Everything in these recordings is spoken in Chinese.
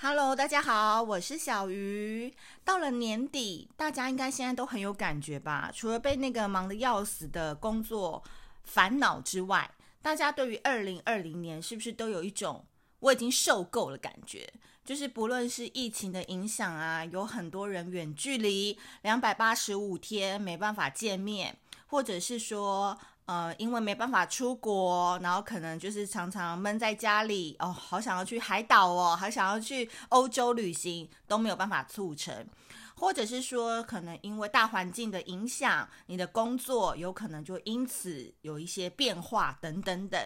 Hello，大家好，我是小鱼。到了年底，大家应该现在都很有感觉吧？除了被那个忙得要死的工作烦恼之外，大家对于二零二零年是不是都有一种我已经受够了感觉？就是不论是疫情的影响啊，有很多人远距离两百八十五天没办法见面，或者是说。呃，因为没办法出国，然后可能就是常常闷在家里哦，好想要去海岛哦，还想要去欧洲旅行，都没有办法促成，或者是说，可能因为大环境的影响，你的工作有可能就因此有一些变化等等等。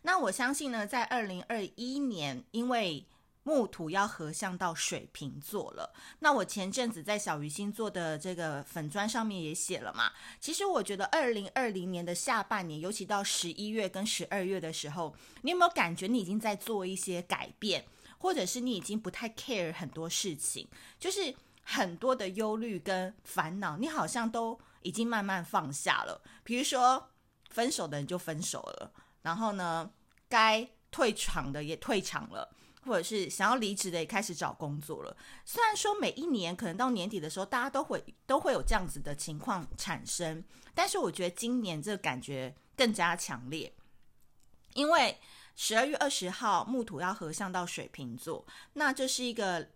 那我相信呢，在二零二一年，因为木土要合相到水瓶座了。那我前阵子在小鱼星座的这个粉砖上面也写了嘛。其实我觉得二零二零年的下半年，尤其到十一月跟十二月的时候，你有没有感觉你已经在做一些改变，或者是你已经不太 care 很多事情，就是很多的忧虑跟烦恼，你好像都已经慢慢放下了。比如说分手的人就分手了，然后呢，该退场的也退场了。或者是想要离职的也开始找工作了。虽然说每一年可能到年底的时候，大家都会都会有这样子的情况产生，但是我觉得今年这个感觉更加强烈，因为十二月二十号木土要合相到水瓶座，那这是一个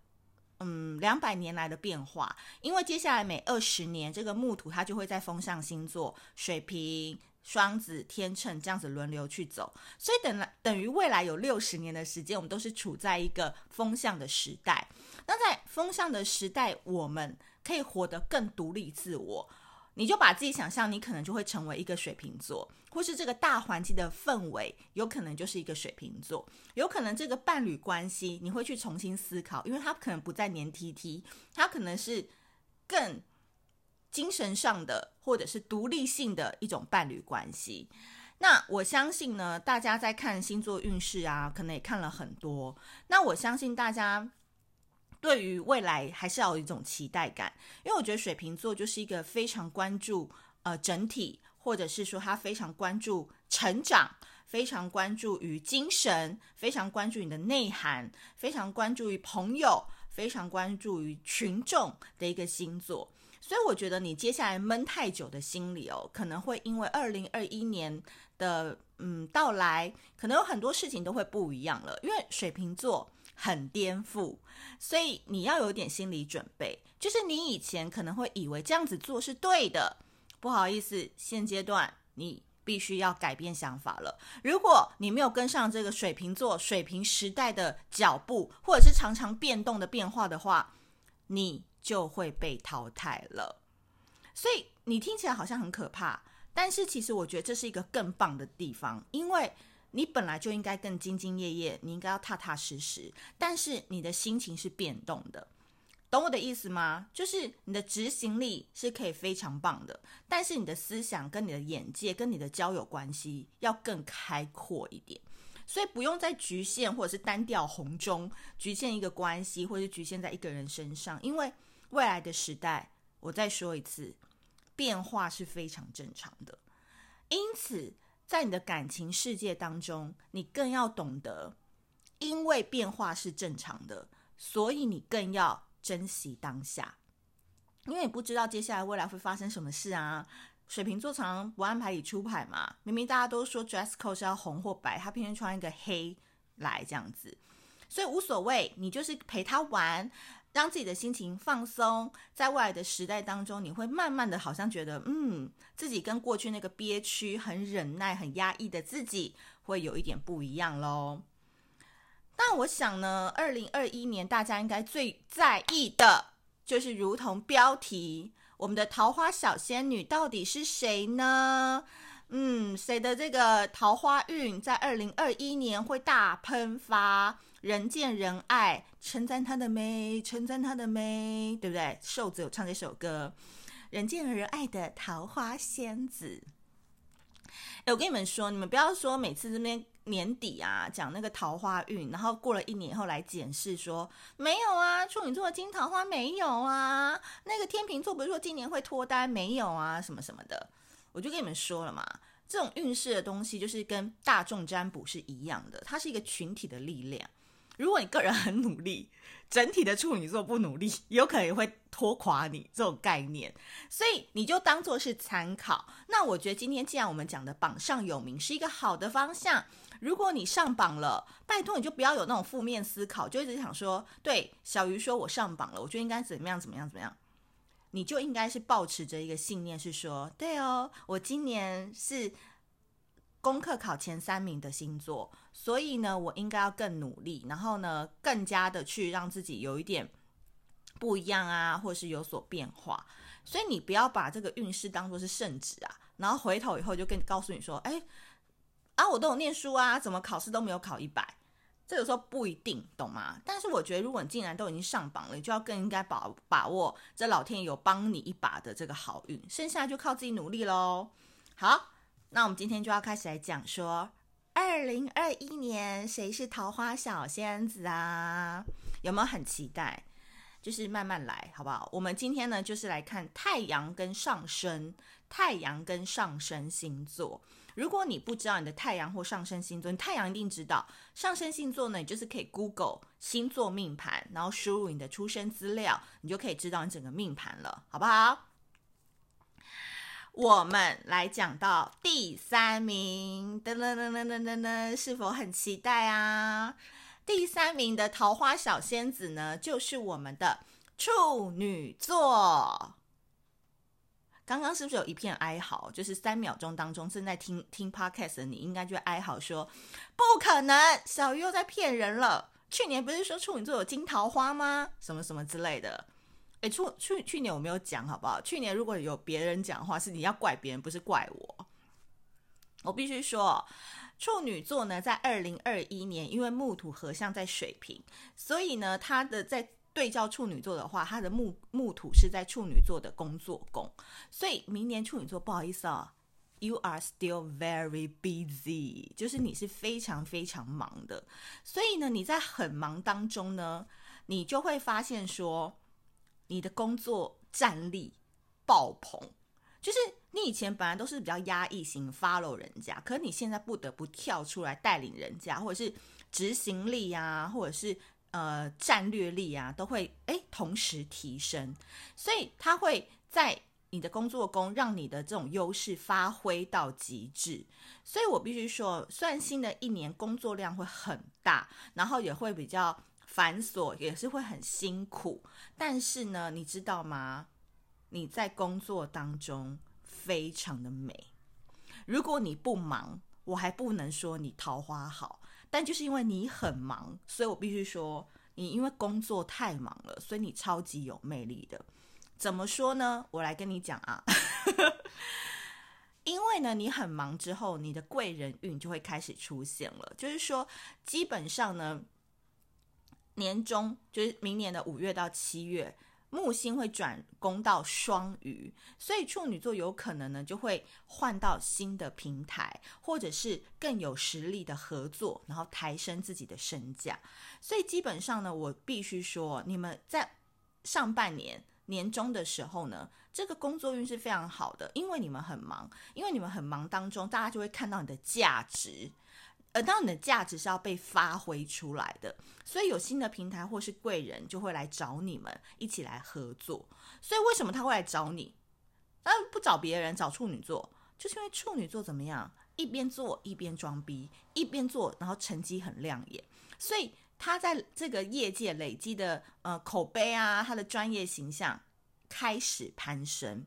嗯两百年来的变化，因为接下来每二十年这个木土它就会在风象星座水瓶。双子、天秤这样子轮流去走，所以等来等于未来有六十年的时间，我们都是处在一个风向的时代。那在风向的时代，我们可以活得更独立自我。你就把自己想象，你可能就会成为一个水瓶座，或是这个大环境的氛围有可能就是一个水瓶座，有可能这个伴侣关系你会去重新思考，因为他可能不再黏 T T，他可能是更。精神上的或者是独立性的一种伴侣关系，那我相信呢，大家在看星座运势啊，可能也看了很多。那我相信大家对于未来还是要有一种期待感，因为我觉得水瓶座就是一个非常关注呃整体，或者是说他非常关注成长，非常关注于精神，非常关注你的内涵，非常关注于朋友，非常关注于群众的一个星座。所以我觉得你接下来闷太久的心理哦，可能会因为二零二一年的嗯到来，可能有很多事情都会不一样了。因为水瓶座很颠覆，所以你要有点心理准备。就是你以前可能会以为这样子做是对的，不好意思，现阶段你必须要改变想法了。如果你没有跟上这个水瓶座水瓶时代的脚步，或者是常常变动的变化的话，你。就会被淘汰了，所以你听起来好像很可怕，但是其实我觉得这是一个更棒的地方，因为你本来就应该更兢兢业业，你应该要踏踏实实，但是你的心情是变动的，懂我的意思吗？就是你的执行力是可以非常棒的，但是你的思想跟你的眼界跟你的交友关系要更开阔一点。所以不用再局限或者是单调红中局限一个关系，或者是局限在一个人身上，因为。未来的时代，我再说一次，变化是非常正常的。因此，在你的感情世界当中，你更要懂得，因为变化是正常的，所以你更要珍惜当下。因为你不知道接下来未来会发生什么事啊。水瓶座常常不安排你出牌嘛，明明大家都说 dress code 是要红或白，他偏偏穿一个黑来这样子，所以无所谓，你就是陪他玩。让自己的心情放松，在未来的时代当中，你会慢慢的好像觉得，嗯，自己跟过去那个憋屈、很忍耐、很压抑的自己，会有一点不一样喽。那我想呢，二零二一年大家应该最在意的，就是如同标题，我们的桃花小仙女到底是谁呢？嗯，谁的这个桃花运在二零二一年会大喷发？人见人爱，称赞她的美，称赞她的美，对不对？瘦子有唱这首歌，人见人爱的桃花仙子。哎，我跟你们说，你们不要说每次这边年底啊讲那个桃花运，然后过了一年以后来检视说没有啊，处女座的金桃花没有啊，那个天秤座不是说今年会脱单没有啊，什么什么的，我就跟你们说了嘛，这种运势的东西就是跟大众占卜是一样的，它是一个群体的力量。如果你个人很努力，整体的处女座不努力，有可能会拖垮你这种概念，所以你就当做是参考。那我觉得今天既然我们讲的榜上有名是一个好的方向，如果你上榜了，拜托你就不要有那种负面思考，就一直想说，对，小鱼说我上榜了，我就应该怎么样怎么样怎么样，你就应该是抱持着一个信念，是说，对哦，我今年是。功课考前三名的星座，所以呢，我应该要更努力，然后呢，更加的去让自己有一点不一样啊，或是有所变化。所以你不要把这个运势当作是圣旨啊，然后回头以后就跟告诉你说，哎，啊，我都有念书啊，怎么考试都没有考一百？这有时候不一定，懂吗？但是我觉得，如果你竟然都已经上榜了，你就要更应该把把握这老天有帮你一把的这个好运，剩下就靠自己努力喽。好。那我们今天就要开始来讲说，二零二一年谁是桃花小仙子啊？有没有很期待？就是慢慢来，好不好？我们今天呢，就是来看太阳跟上升，太阳跟上升星座。如果你不知道你的太阳或上升星座，你太阳一定知道。上升星座呢，你就是可以 Google 星座命盘，然后输入你的出生资料，你就可以知道你整个命盘了，好不好？我们来讲到第三名，噔噔噔噔噔噔噔，是否很期待啊？第三名的桃花小仙子呢，就是我们的处女座。刚刚是不是有一片哀嚎？就是三秒钟当中正在听听 podcast 的你，应该就哀嚎说：“不可能，小鱼又在骗人了。去年不是说处女座有金桃花吗？什么什么之类的。”哎，去去去年我没有讲，好不好？去年如果有别人讲话，是你要怪别人，不是怪我。我必须说，处女座呢，在二零二一年，因为木土合相在水瓶，所以呢，他的在对照处女座的话，他的木木土是在处女座的工作宫，所以明年处女座不好意思啊，You are still very busy，就是你是非常非常忙的，所以呢，你在很忙当中呢，你就会发现说。你的工作战力爆棚，就是你以前本来都是比较压抑型，follow 人家，可是你现在不得不跳出来带领人家，或者是执行力啊，或者是呃战略力啊，都会诶同时提升，所以他会在你的工作中让你的这种优势发挥到极致。所以我必须说，虽然新的一年工作量会很大，然后也会比较。繁琐也是会很辛苦，但是呢，你知道吗？你在工作当中非常的美。如果你不忙，我还不能说你桃花好，但就是因为你很忙，所以我必须说你因为工作太忙了，所以你超级有魅力的。怎么说呢？我来跟你讲啊，因为呢，你很忙之后，你的贵人运就会开始出现了。就是说，基本上呢。年终就是明年的五月到七月，木星会转攻到双鱼，所以处女座有可能呢就会换到新的平台，或者是更有实力的合作，然后抬升自己的身价。所以基本上呢，我必须说，你们在上半年年终的时候呢，这个工作运是非常好的，因为你们很忙，因为你们很忙当中，大家就会看到你的价值。而当你的价值是要被发挥出来的，所以有新的平台或是贵人就会来找你们一起来合作。所以为什么他会来找你？呃，不找别人，找处女座，就是因为处女座怎么样？一边做一边装逼，一边做然后成绩很亮眼，所以他在这个业界累积的呃口碑啊，他的专业形象开始攀升。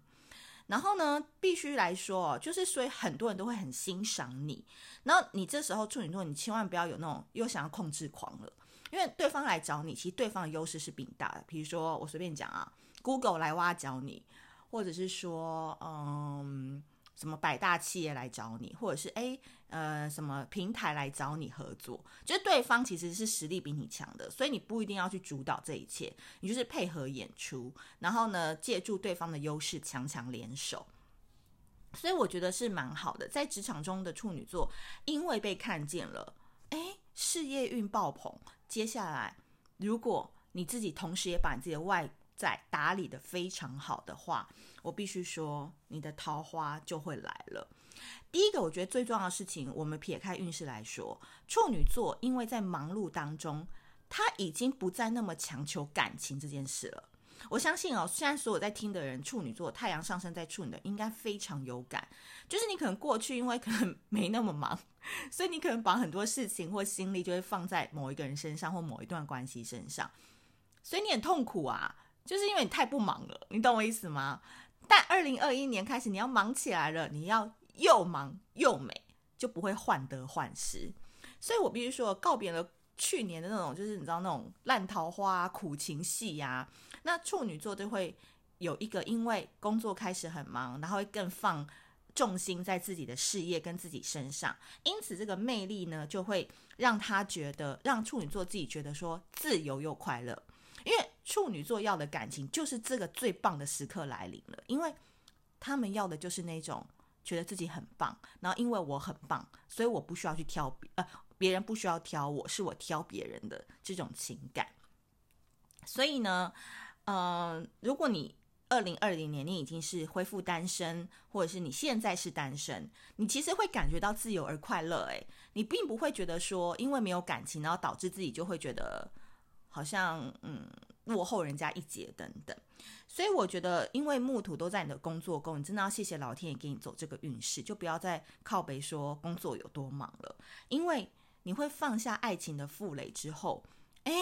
然后呢，必须来说，就是所以很多人都会很欣赏你。然后你这时候处女座，你千万不要有那种又想要控制狂了，因为对方来找你，其实对方的优势是比你大的。比如说，我随便讲啊，Google 来挖角你，或者是说，嗯。什么百大企业来找你，或者是诶呃什么平台来找你合作，就是对方其实是实力比你强的，所以你不一定要去主导这一切，你就是配合演出，然后呢借助对方的优势强强联手，所以我觉得是蛮好的。在职场中的处女座，因为被看见了，诶，事业运爆棚。接下来，如果你自己同时也把你自己的外在打理得非常好的话，我必须说，你的桃花就会来了。第一个，我觉得最重要的事情，我们撇开运势来说，处女座因为在忙碌当中，他已经不再那么强求感情这件事了。我相信哦，现在所有在听的人，处女座太阳上升在处女的，应该非常有感。就是你可能过去因为可能没那么忙，所以你可能把很多事情或心力就会放在某一个人身上或某一段关系身上，所以你很痛苦啊，就是因为你太不忙了，你懂我意思吗？但二零二一年开始，你要忙起来了，你要又忙又美，就不会患得患失。所以我必须说，告别了去年的那种，就是你知道那种烂桃花、苦情戏呀。那处女座就会有一个，因为工作开始很忙，然后会更放重心在自己的事业跟自己身上，因此这个魅力呢，就会让他觉得，让处女座自己觉得说自由又快乐。处女座要的感情就是这个最棒的时刻来临了，因为他们要的就是那种觉得自己很棒，然后因为我很棒，所以我不需要去挑别，呃，别人不需要挑我，是我挑别人的这种情感。所以呢，呃，如果你二零二零年你已经是恢复单身，或者是你现在是单身，你其实会感觉到自由而快乐。诶，你并不会觉得说因为没有感情，然后导致自己就会觉得。好像嗯落后人家一截等等，所以我觉得，因为木土都在你的工作宫，你真的要谢谢老天爷给你走这个运势，就不要再靠北说工作有多忙了，因为你会放下爱情的负累之后，诶，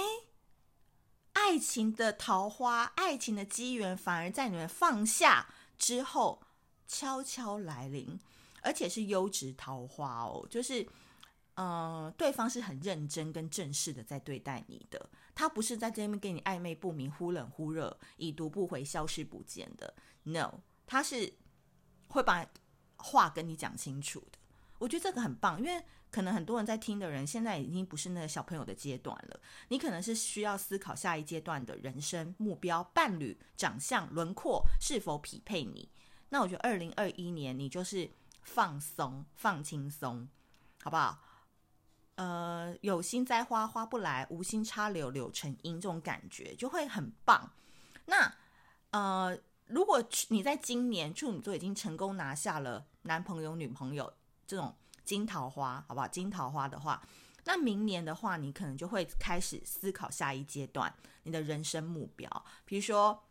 爱情的桃花、爱情的机缘反而在你们放下之后悄悄来临，而且是优质桃花哦，就是。嗯，对方是很认真跟正式的在对待你的，他不是在这边跟你暧昧不明、忽冷忽热、已读不回、消失不见的。No，他是会把话跟你讲清楚的。我觉得这个很棒，因为可能很多人在听的人现在已经不是那个小朋友的阶段了，你可能是需要思考下一阶段的人生目标、伴侣、长相、轮廓是否匹配你。那我觉得二零二一年你就是放松、放轻松，好不好？呃，有心栽花花不来，无心插柳柳成荫，这种感觉就会很棒。那呃，如果你在今年处女座已经成功拿下了男朋友、女朋友这种金桃花，好不好？金桃花的话，那明年的话，你可能就会开始思考下一阶段你的人生目标，比如说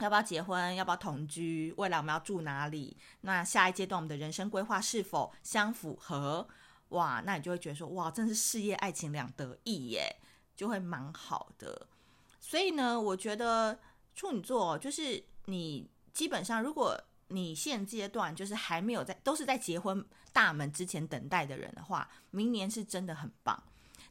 要不要结婚，要不要同居，未来我们要住哪里？那下一阶段我们的人生规划是否相符合？哇，那你就会觉得说，哇，真是事业爱情两得意耶，就会蛮好的。所以呢，我觉得处女座就是你基本上，如果你现阶段就是还没有在，都是在结婚大门之前等待的人的话，明年是真的很棒。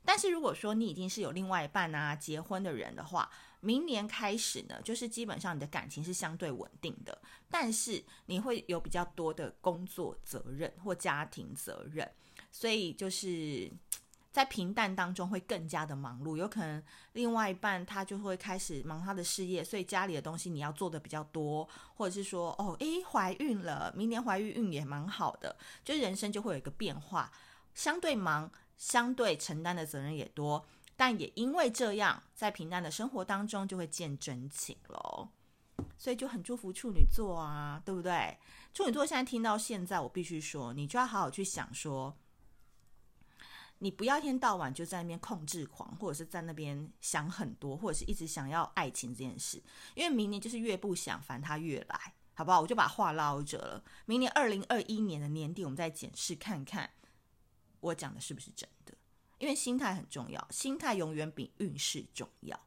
但是如果说你已经是有另外一半啊，结婚的人的话，明年开始呢，就是基本上你的感情是相对稳定的，但是你会有比较多的工作责任或家庭责任。所以就是在平淡当中会更加的忙碌，有可能另外一半他就会开始忙他的事业，所以家里的东西你要做的比较多，或者是说哦，诶，怀孕了，明年怀孕孕也蛮好的，就人生就会有一个变化，相对忙，相对承担的责任也多，但也因为这样，在平淡的生活当中就会见真情喽，所以就很祝福处女座啊，对不对？处女座现在听到现在，我必须说，你就要好好去想说。你不要一天到晚就在那边控制狂，或者是在那边想很多，或者是一直想要爱情这件事，因为明年就是越不想，烦他越来，好不好？我就把话捞着了。明年二零二一年的年底，我们再检视看看，我讲的是不是真的？因为心态很重要，心态永远比运势重要。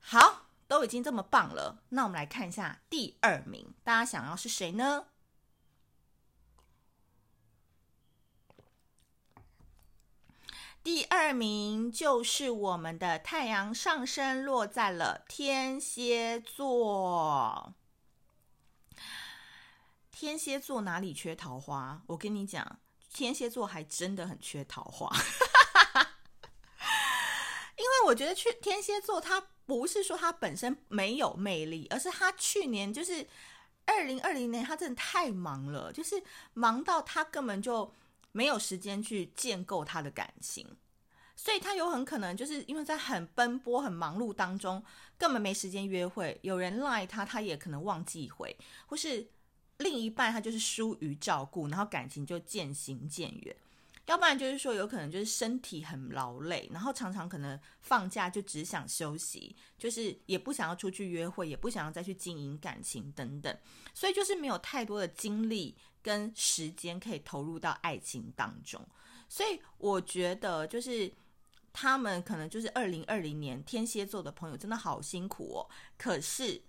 好，都已经这么棒了，那我们来看一下第二名，大家想要是谁呢？第二名就是我们的太阳上升落在了天蝎座。天蝎座哪里缺桃花？我跟你讲，天蝎座还真的很缺桃花。因为我觉得去天蝎座，他不是说他本身没有魅力，而是他去年就是二零二零年，他真的太忙了，就是忙到他根本就。没有时间去建构他的感情，所以他有很可能就是因为在很奔波、很忙碌当中，根本没时间约会。有人赖他，他也可能忘记回，或是另一半他就是疏于照顾，然后感情就渐行渐远。要不然就是说有可能就是身体很劳累，然后常常可能放假就只想休息，就是也不想要出去约会，也不想要再去经营感情等等，所以就是没有太多的精力跟时间可以投入到爱情当中。所以我觉得就是他们可能就是二零二零年天蝎座的朋友真的好辛苦哦，可是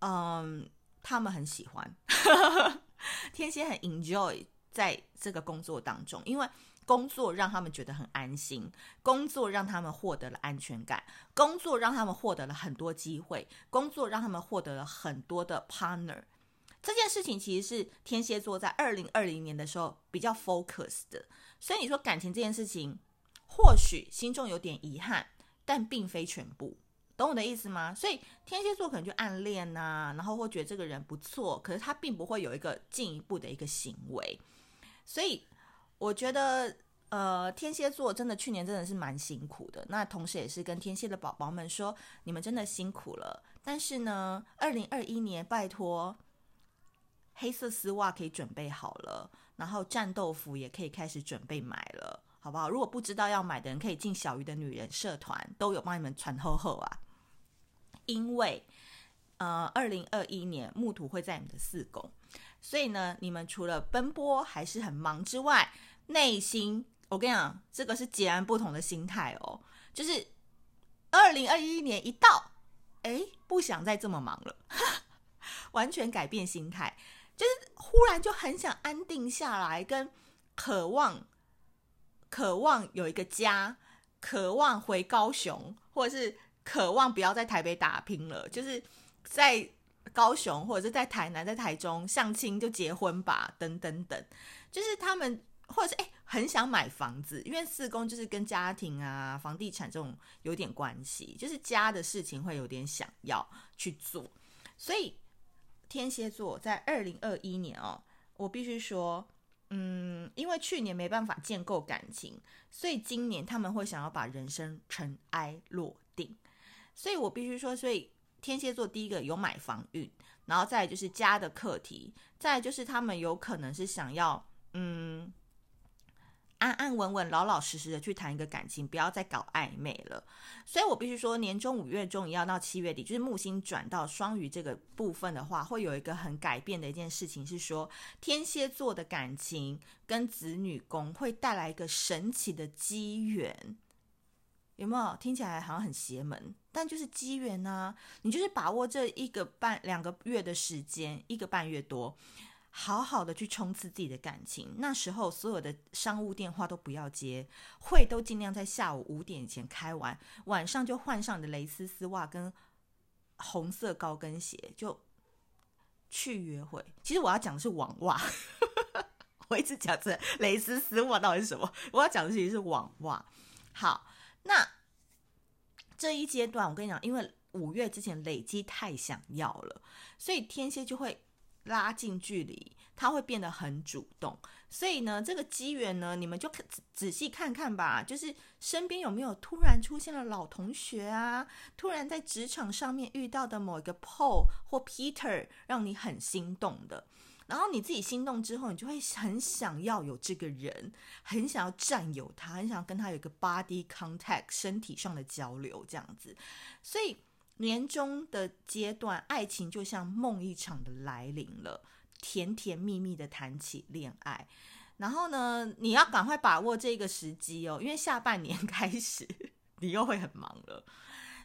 嗯，他们很喜欢。天蝎很 enjoy 在这个工作当中，因为工作让他们觉得很安心，工作让他们获得了安全感，工作让他们获得了很多机会，工作让他们获得了很多的 partner。这件事情其实是天蝎座在二零二零年的时候比较 focus 的，所以你说感情这件事情，或许心中有点遗憾，但并非全部。懂我的意思吗？所以天蝎座可能就暗恋呐、然后会觉得这个人不错，可是他并不会有一个进一步的一个行为。所以我觉得，呃，天蝎座真的去年真的是蛮辛苦的。那同时也是跟天蝎的宝宝们说，你们真的辛苦了。但是呢，二零二一年拜托，黑色丝袜可以准备好了，然后战斗服也可以开始准备买了，好不好？如果不知道要买的人，可以进小鱼的女人社团，都有帮你们传厚厚啊。因为，呃，二零二一年木土会在你们的四宫，所以呢，你们除了奔波还是很忙之外，内心我跟你讲，这个是截然不同的心态哦。就是二零二一年一到，哎，不想再这么忙了，完全改变心态，就是忽然就很想安定下来，跟渴望，渴望有一个家，渴望回高雄，或者是。渴望不要在台北打拼了，就是在高雄或者是在台南、在台中相亲就结婚吧，等等等。就是他们或者是哎，很想买房子，因为四宫就是跟家庭啊、房地产这种有点关系，就是家的事情会有点想要去做。所以天蝎座在二零二一年哦，我必须说，嗯，因为去年没办法建构感情，所以今年他们会想要把人生尘埃落定。所以我必须说，所以天蝎座第一个有买房运，然后再就是家的课题，再就是他们有可能是想要嗯安安稳稳、老老实实的去谈一个感情，不要再搞暧昧了。所以我必须说，年中五月中也要到七月底，就是木星转到双鱼这个部分的话，会有一个很改变的一件事情，是说天蝎座的感情跟子女宫会带来一个神奇的机缘。有没有听起来好像很邪门？但就是机缘呐，你就是把握这一个半两个月的时间，一个半月多，好好的去冲刺自己的感情。那时候所有的商务电话都不要接，会都尽量在下午五点前开完，晚上就换上你的蕾丝丝袜跟红色高跟鞋就去约会。其实我要讲的是网袜，我一直讲这蕾丝丝袜到底是什么？我要讲的其实是网袜。好。那这一阶段，我跟你讲，因为五月之前累积太想要了，所以天蝎就会拉近距离，他会变得很主动。所以呢，这个机缘呢，你们就仔仔细看看吧，就是身边有没有突然出现了老同学啊，突然在职场上面遇到的某一个 Paul 或 Peter，让你很心动的。然后你自己心动之后，你就会很想要有这个人，很想要占有他，很想要跟他有一个 body contact，身体上的交流这样子。所以年终的阶段，爱情就像梦一场的来临了，甜甜蜜蜜的谈起恋爱。然后呢，你要赶快把握这个时机哦，因为下半年开始你又会很忙了，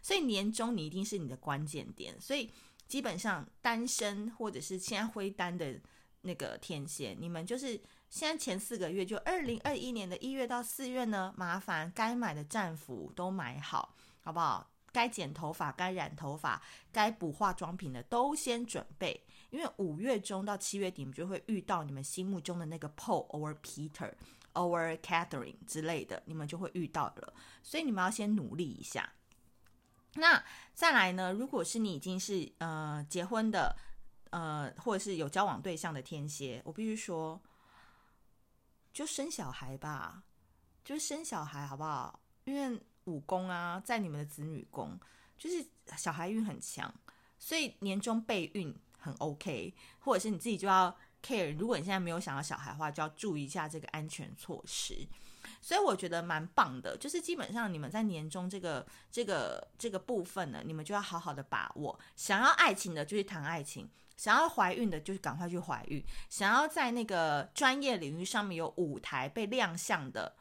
所以年终你一定是你的关键点。所以基本上单身或者是现在灰单的。那个天蝎，你们就是现在前四个月，就二零二一年的一月到四月呢，麻烦该买的战服都买好，好不好？该剪头发、该染头发、该补化妆品的都先准备，因为五月中到七月底，你们就会遇到你们心目中的那个 Paul or Peter or Catherine 之类的，你们就会遇到了，所以你们要先努力一下。那再来呢，如果是你已经是呃结婚的。呃，或者是有交往对象的天蝎，我必须说，就生小孩吧，就生小孩好不好？因为武功啊，在你们的子女宫，就是小孩运很强，所以年终备孕很 OK，或者是你自己就要 care，如果你现在没有想要小孩的话，就要注意一下这个安全措施。所以我觉得蛮棒的，就是基本上你们在年终这个这个这个部分呢，你们就要好好的把握。想要爱情的就去谈爱情，想要怀孕的就是赶快去怀孕，想要在那个专业领域上面有舞台被亮相的，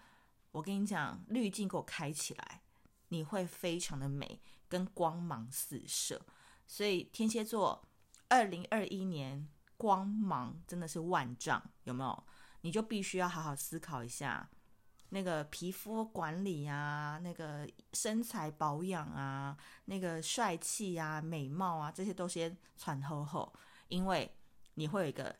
我跟你讲，滤镜给我开起来，你会非常的美，跟光芒四射。所以天蝎座，二零二一年光芒真的是万丈，有没有？你就必须要好好思考一下。那个皮肤管理啊，那个身材保养啊，那个帅气啊，美貌啊，这些都先喘后后，因为你会有一个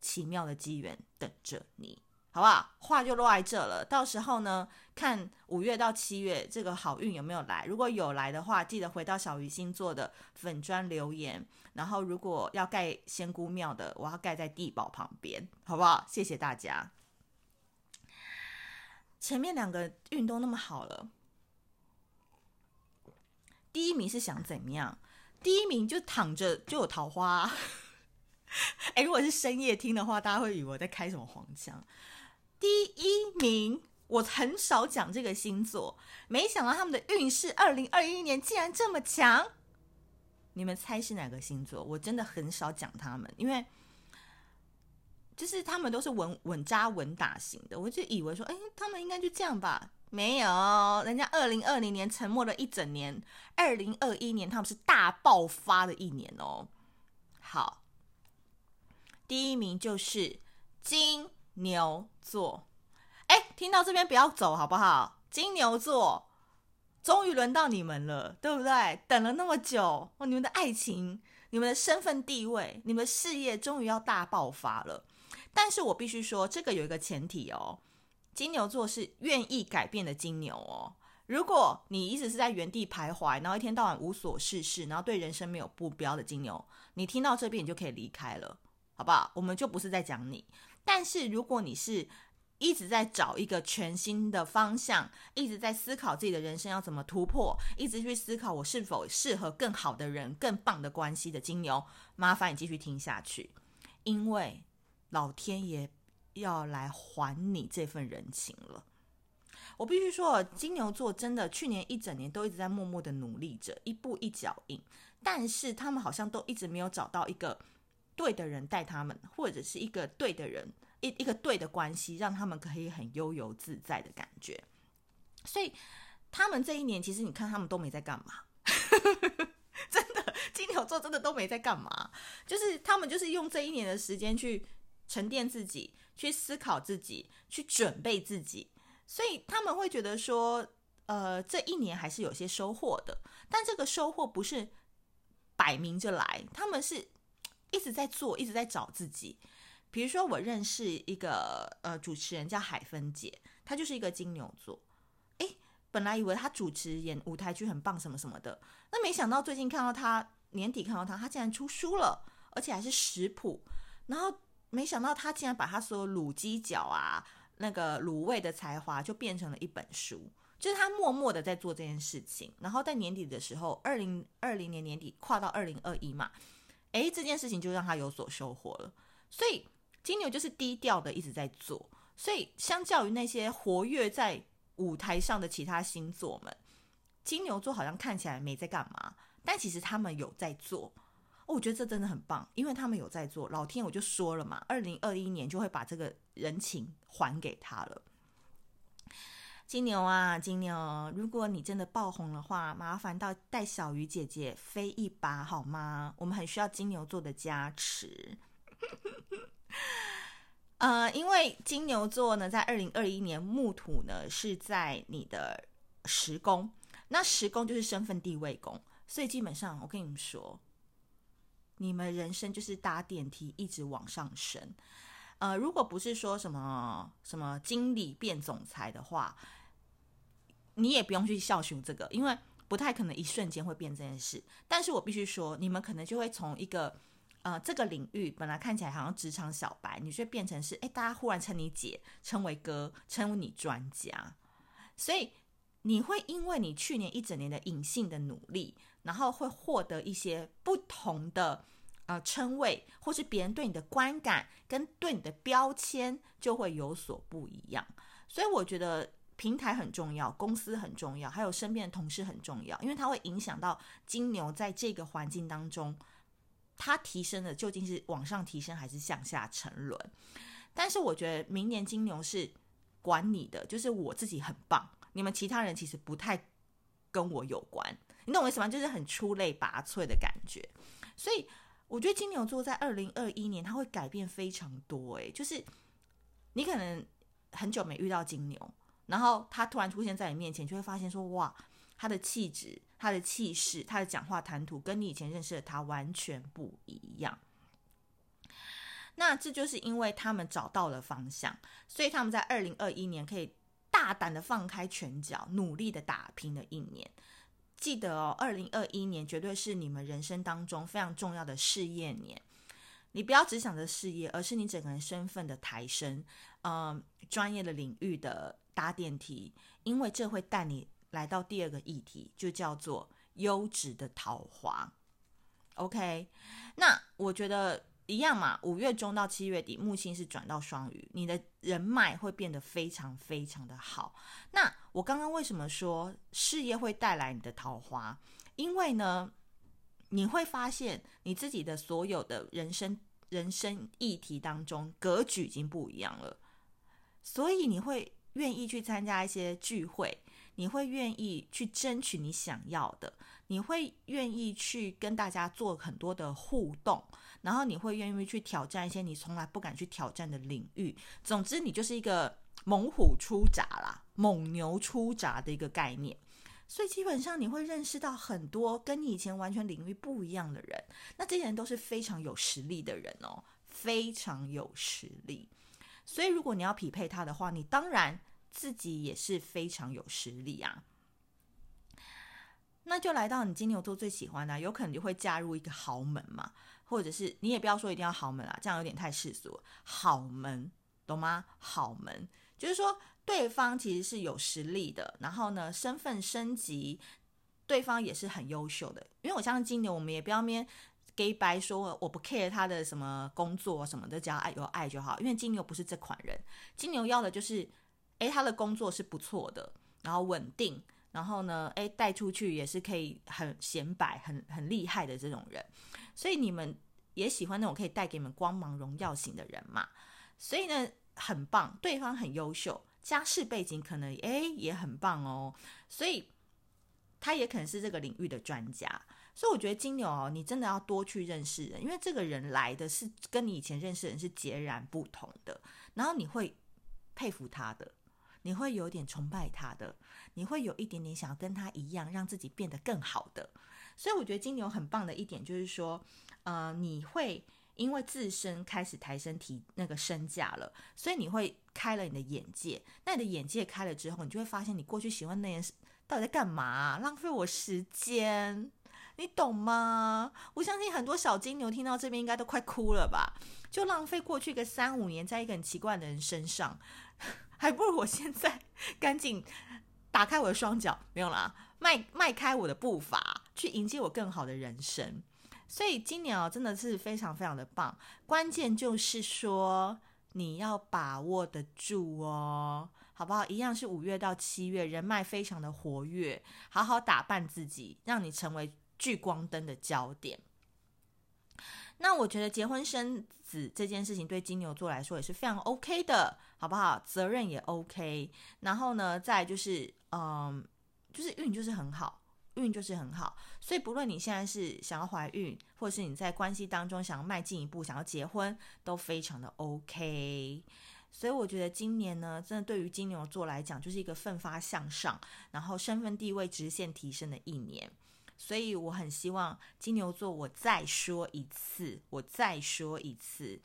奇妙的机缘等着你，好不好？话就落在这了。到时候呢，看五月到七月这个好运有没有来。如果有来的话，记得回到小鱼星座的粉砖留言。然后，如果要盖仙姑庙的，我要盖在地堡旁边，好不好？谢谢大家。前面两个运都那么好了，第一名是想怎样？第一名就躺着就有桃花。哎，如果是深夜听的话，大家会以为我在开什么黄腔。第一名，我很少讲这个星座，没想到他们的运势二零二一年竟然这么强。你们猜是哪个星座？我真的很少讲他们，因为。就是他们都是稳稳扎稳打型的，我就以为说，哎，他们应该就这样吧？没有，人家二零二零年沉默了一整年，二零二一年他们是大爆发的一年哦。好，第一名就是金牛座。哎，听到这边不要走好不好？金牛座，终于轮到你们了，对不对？等了那么久，哦，你们的爱情、你们的身份地位、你们的事业，终于要大爆发了。但是我必须说，这个有一个前提哦，金牛座是愿意改变的金牛哦。如果你一直是在原地徘徊，然后一天到晚无所事事，然后对人生没有目标的金牛，你听到这边你就可以离开了，好不好？我们就不是在讲你。但是如果你是一直在找一个全新的方向，一直在思考自己的人生要怎么突破，一直去思考我是否适合更好的人、更棒的关系的金牛，麻烦你继续听下去，因为。老天爷要来还你这份人情了。我必须说，金牛座真的去年一整年都一直在默默的努力着，一步一脚印。但是他们好像都一直没有找到一个对的人带他们，或者是一个对的人，一一个对的关系，让他们可以很悠游自在的感觉。所以他们这一年，其实你看他们都没在干嘛，真的，金牛座真的都没在干嘛，就是他们就是用这一年的时间去。沉淀自己，去思考自己，去准备自己，所以他们会觉得说，呃，这一年还是有些收获的。但这个收获不是摆明着来，他们是一直在做，一直在找自己。比如说，我认识一个呃主持人叫海芬姐，她就是一个金牛座。诶，本来以为她主持演舞台剧很棒，什么什么的，那没想到最近看到她年底看到她，她竟然出书了，而且还是食谱，然后。没想到她竟然把她所有卤鸡脚啊，那个卤味的才华，就变成了一本书。就是他默默的在做这件事情，然后在年底的时候，二零二零年年底跨到二零二一嘛，诶，这件事情就让他有所收获了。所以金牛就是低调的一直在做，所以相较于那些活跃在舞台上的其他星座们，金牛座好像看起来没在干嘛，但其实他们有在做。我觉得这真的很棒，因为他们有在做。老天，我就说了嘛，二零二一年就会把这个人情还给他了。金牛啊，金牛，如果你真的爆红的话，麻烦到带小鱼姐姐飞一把好吗？我们很需要金牛座的加持。呃，因为金牛座呢，在二零二一年木土呢是在你的十宫，那十宫就是身份地位宫，所以基本上我跟你们说。你们人生就是搭电梯一直往上升，呃，如果不是说什么什么经理变总裁的话，你也不用去笑寻这个，因为不太可能一瞬间会变这件事。但是我必须说，你们可能就会从一个呃这个领域本来看起来好像职场小白，你却变成是哎，大家忽然称你姐，称为哥，称你专家，所以你会因为你去年一整年的隐性的努力。然后会获得一些不同的呃称谓，或是别人对你的观感跟对你的标签就会有所不一样。所以我觉得平台很重要，公司很重要，还有身边的同事很重要，因为它会影响到金牛在这个环境当中，它提升的究竟是往上提升还是向下沉沦。但是我觉得明年金牛是管你的，就是我自己很棒，你们其他人其实不太跟我有关，你懂我意思吗？就是很出类拔萃的感觉。所以我觉得金牛座在二零二一年它会改变非常多，诶，就是你可能很久没遇到金牛，然后他突然出现在你面前，就会发现说哇，他的气质、他的气势、他的讲话谈吐，跟你以前认识的他完全不一样。那这就是因为他们找到了方向，所以他们在二零二一年可以大胆的放开拳脚，努力的打拼的一年。记得哦，二零二一年绝对是你们人生当中非常重要的事业年。你不要只想着事业，而是你整个人身份的抬升，嗯，专业的领域的搭电梯，因为这会带你来到第二个议题，就叫做优质的桃花。OK，那我觉得。一样嘛，五月中到七月底，木星是转到双鱼，你的人脉会变得非常非常的好。那我刚刚为什么说事业会带来你的桃花？因为呢，你会发现你自己的所有的人生人生议题当中，格局已经不一样了，所以你会愿意去参加一些聚会，你会愿意去争取你想要的，你会愿意去跟大家做很多的互动。然后你会愿意去挑战一些你从来不敢去挑战的领域。总之，你就是一个猛虎出闸啦，猛牛出闸的一个概念。所以基本上你会认识到很多跟你以前完全领域不一样的人。那这些人都是非常有实力的人哦，非常有实力。所以如果你要匹配他的话，你当然自己也是非常有实力啊。那就来到你金牛座最喜欢的，有可能就会嫁入一个豪门嘛。或者是你也不要说一定要豪门啦，这样有点太世俗了。好门，懂吗？好门就是说对方其实是有实力的，然后呢，身份升级，对方也是很优秀的。因为我相信金牛，我们也不要面给白说我不 care 他的什么工作什么的，只要爱有爱就好。因为金牛不是这款人，金牛要的就是，诶，他的工作是不错的，然后稳定，然后呢，诶，带出去也是可以很显摆、很很厉害的这种人。所以你们也喜欢那种可以带给你们光芒荣耀型的人嘛？所以呢，很棒，对方很优秀，家世背景可能诶也很棒哦。所以他也可能是这个领域的专家。所以我觉得金牛哦，你真的要多去认识人，因为这个人来的是跟你以前认识的人是截然不同的。然后你会佩服他的，你会有点崇拜他的，你会有一点点想要跟他一样，让自己变得更好的。所以我觉得金牛很棒的一点就是说，呃，你会因为自身开始抬升提那个身价了，所以你会开了你的眼界。那你的眼界开了之后，你就会发现你过去喜欢那件事到底在干嘛？浪费我时间，你懂吗？我相信很多小金牛听到这边应该都快哭了吧？就浪费过去个三五年在一个很奇怪的人身上，还不如我现在赶紧打开我的双脚，没有啦。迈迈开我的步伐，去迎接我更好的人生。所以金牛真的是非常非常的棒。关键就是说，你要把握得住哦，好不好？一样是五月到七月，人脉非常的活跃，好好打扮自己，让你成为聚光灯的焦点。那我觉得结婚生子这件事情对金牛座来说也是非常 OK 的，好不好？责任也 OK。然后呢，再就是嗯。就是运就是很好，运就是很好，所以不论你现在是想要怀孕，或是你在关系当中想要迈进一步，想要结婚，都非常的 OK。所以我觉得今年呢，真的对于金牛座来讲，就是一个奋发向上，然后身份地位直线提升的一年。所以我很希望金牛座，我再说一次，我再说一次，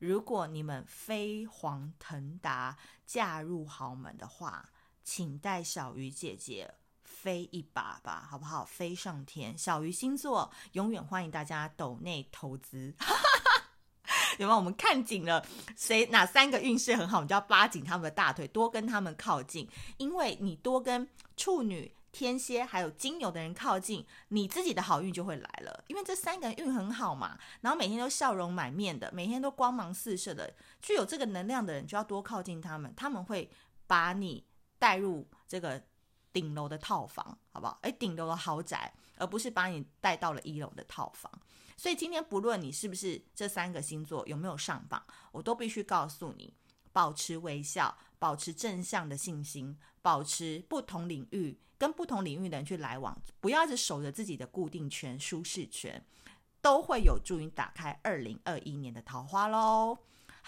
如果你们飞黄腾达，嫁入豪门的话，请带小鱼姐姐。飞一把吧，好不好？飞上天，小鱼星座永远欢迎大家抖内投资。有没有？我们看紧了谁哪三个运势很好，你就要扒紧他们的大腿，多跟他们靠近，因为你多跟处女、天蝎还有金牛的人靠近，你自己的好运就会来了。因为这三个人运很好嘛，然后每天都笑容满面的，每天都光芒四射的，具有这个能量的人就要多靠近他们，他们会把你带入这个顶楼的套房，好不好？诶，顶楼的豪宅，而不是把你带到了一楼的套房。所以今天不论你是不是这三个星座有没有上榜，我都必须告诉你，保持微笑，保持正向的信心，保持不同领域跟不同领域的人去来往，不要一直守着自己的固定圈、舒适圈，都会有助于打开二零二一年的桃花喽。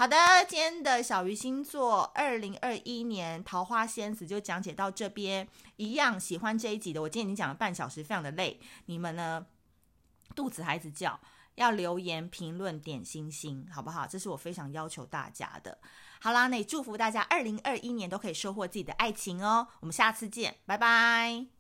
好的，今天的小鱼星座二零二一年桃花仙子就讲解到这边。一样喜欢这一集的，我今天已经讲了半小时，非常的累，你们呢？肚子孩子叫，要留言评论点星星，好不好？这是我非常要求大家的。好啦，那也祝福大家二零二一年都可以收获自己的爱情哦。我们下次见，拜拜。